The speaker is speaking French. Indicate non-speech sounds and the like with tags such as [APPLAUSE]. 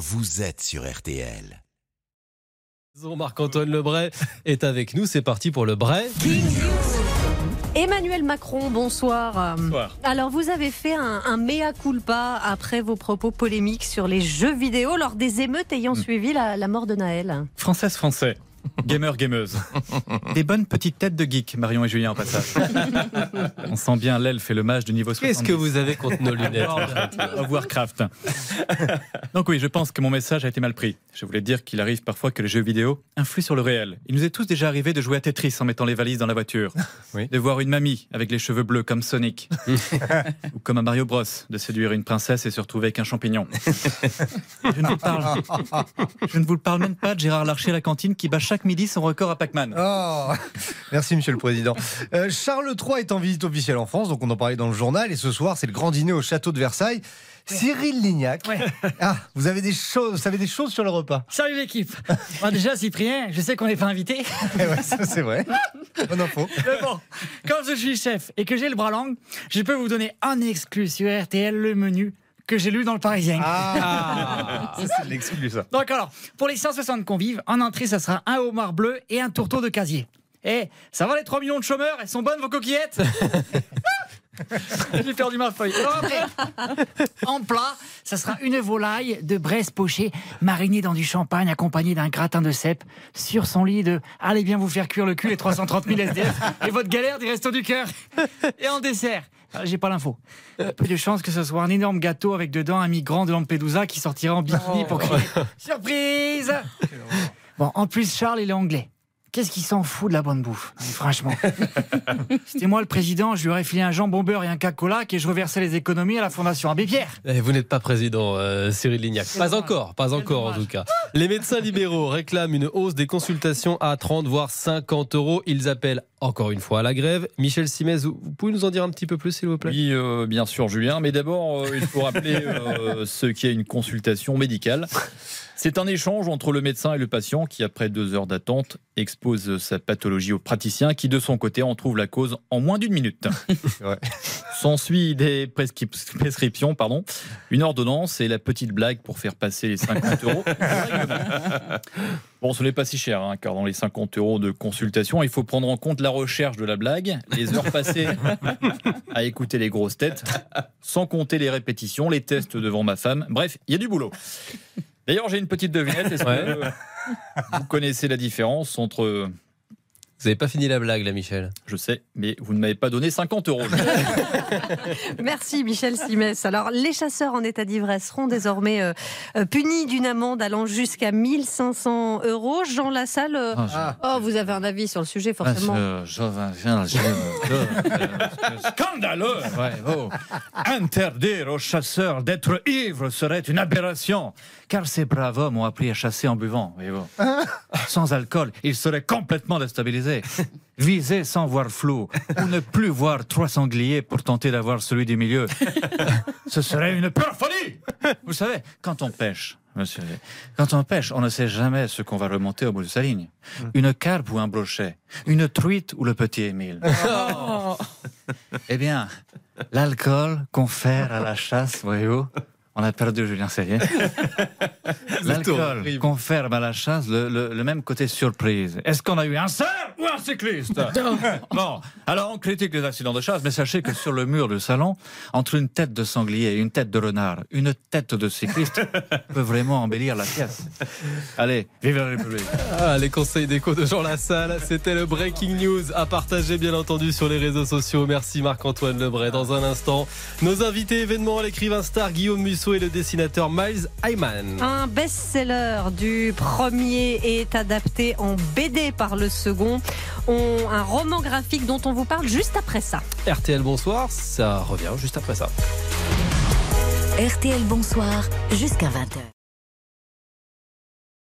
vous êtes sur RTL. Marc-Antoine Lebray est avec nous. C'est parti pour le Bray. Emmanuel Macron, bonsoir. Bonsoir. Alors, vous avez fait un, un mea culpa après vos propos polémiques sur les jeux vidéo lors des émeutes ayant suivi la, la mort de Naël. Française, français. [LAUGHS] Gamer, gameuse. Des bonnes petites têtes de geeks, Marion et Julien en passage. [LAUGHS] On sent bien l'elfe et le mage du niveau 70. Qu'est-ce que vous avez contre nos lunettes [LAUGHS] Of Warcraft. Donc oui, je pense que mon message a été mal pris. Je voulais dire qu'il arrive parfois que les jeux vidéo influent sur le réel. Il nous est tous déjà arrivé de jouer à Tetris en mettant les valises dans la voiture. Oui. De voir une mamie avec les cheveux bleus comme Sonic. Ou comme à Mario Bros. De séduire une princesse et se retrouver avec un champignon. je, ne vous parle, je ne vous parle même pas de Gérard Larcher à la cantine qui bat chaque midi son record à Pac-Man. Oh, [LAUGHS] merci Monsieur le Président. Euh, Charles III est en visite officielle en France, donc on en parlait dans le journal, et ce soir c'est le grand dîner au château de Versailles. Cyril Lignac, [LAUGHS] ah, vous avez des choses, vous savez des choses sur le repas. Salut l'équipe Bon, Déjà Cyprien, je sais qu'on n'est pas invité, [LAUGHS] Eh ouais, ça c'est vrai. Bonne info. mais bon, comme je suis chef et que j'ai le bras long, je peux vous donner en exclu sur RTL le menu que j'ai lu dans le Parisien. Ah, [LAUGHS] ça, c'est l'exclu ça. Donc alors, pour les 160 convives, en entrée, ça sera un homard bleu et un tourteau de casier. Eh, ça va les 3 millions de chômeurs? Elles sont bonnes vos coquillettes? [LAUGHS] J'ai perdu ma feuille. Alors après, en plat, ça sera une volaille de Bresse pochée marinée dans du champagne accompagnée d'un gratin de cèpe sur son lit de Allez bien vous faire cuire le cul les 330 000 SDF et votre galère des restos du cœur. Et en dessert, ah, j'ai pas l'info. Peu de chance que ce soit un énorme gâteau avec dedans un migrant de Lampedusa qui sortira en bikini pour crier Surprise [LAUGHS] Bon, en plus, Charles, il est anglais. Qu'est-ce qu'il s'en fout de la bonne bouffe? Non, Franchement. [LAUGHS] C'était moi le président, je lui aurais filé un jambon beurre et un cacola et je reversais les économies à la Fondation Abbé Pierre. Eh, Vous n'êtes pas président, euh, Cyril Lignac. Pas dommage. encore, pas encore en tout cas. Les médecins libéraux réclament une hausse des consultations à 30 voire 50 euros. Ils appellent encore une fois à la grève. Michel Simez, vous vous pouvez nous en dire un petit peu plus, s'il vous plaît? Oui, euh, bien sûr, Julien. Mais d'abord, euh, il faut rappeler euh, ce qu'est une consultation médicale. C'est un échange entre le médecin et le patient qui, après deux heures d'attente, expose sa pathologie au praticien qui, de son côté, en trouve la cause en moins d'une minute. [LAUGHS] Ouais. S'ensuit des prescrip- prescriptions, pardon, une ordonnance et la petite blague pour faire passer les 50 euros. Bon, ce n'est pas si cher, hein, car dans les 50 euros de consultation, il faut prendre en compte la recherche de la blague, les heures passées [LAUGHS] à écouter les grosses têtes, sans compter les répétitions, les tests devant ma femme. Bref, il y a du boulot. D'ailleurs, j'ai une petite devinette. Est-ce que vous connaissez la différence entre. Vous n'avez pas fini la blague, là, Michel Je sais, mais vous ne m'avez pas donné 50 euros. [LAUGHS] Merci Michel Simès. Alors, les chasseurs en état d'ivresse seront désormais euh, euh, punis d'une amende allant jusqu'à 1500 euros. Jean Lassalle, euh, Ah. oh, vous avez un avis sur le sujet, forcément. [LAUGHS] Scandaleux ouais, oh. Interdire aux chasseurs d'être ivres serait une aberration, car ces braves hommes ont appris à chasser en buvant. voyez-vous. [LAUGHS] Sans alcool, ils seraient complètement déstabilisés. [LAUGHS] Viser sans voir flou, ou ne plus voir trois sangliers pour tenter d'avoir celui du milieu. [LAUGHS] Ce serait une pure folie Vous savez, quand on pêche, monsieur, quand on pêche, on ne sait jamais ce qu'on va remonter au bout de sa ligne. Une carpe ou un brochet, une truite ou le petit Émile. [LAUGHS] Eh bien, l'alcool confère à la chasse, voyez-vous. On a perdu Julien Serrier. [LAUGHS] [LAUGHS] L'alcool confère à la chasse le, le- le même côté surprise. Est-ce qu'on a eu un cerf ou un cycliste [LAUGHS] Bon, alors on critique les accidents de chasse, mais sachez que sur le mur du salon, entre une tête de sanglier et une tête de renard, une tête de cycliste peut vraiment embellir la pièce. Allez, vive la République Ah, les conseils d'écho de Jean Lassalle, c'était le Breaking News à partager bien entendu sur les réseaux sociaux. Merci Marc-Antoine Lebray. Dans un instant, nos invités événements, l'écrivain star Guillaume Et le dessinateur Miles Hyman. Un best-seller du premier est adapté en BD par le second. On- un roman graphique dont on vous parle juste après ça. RTL Bonsoir, ça revient juste après ça. RTL Bonsoir jusqu'à 20h.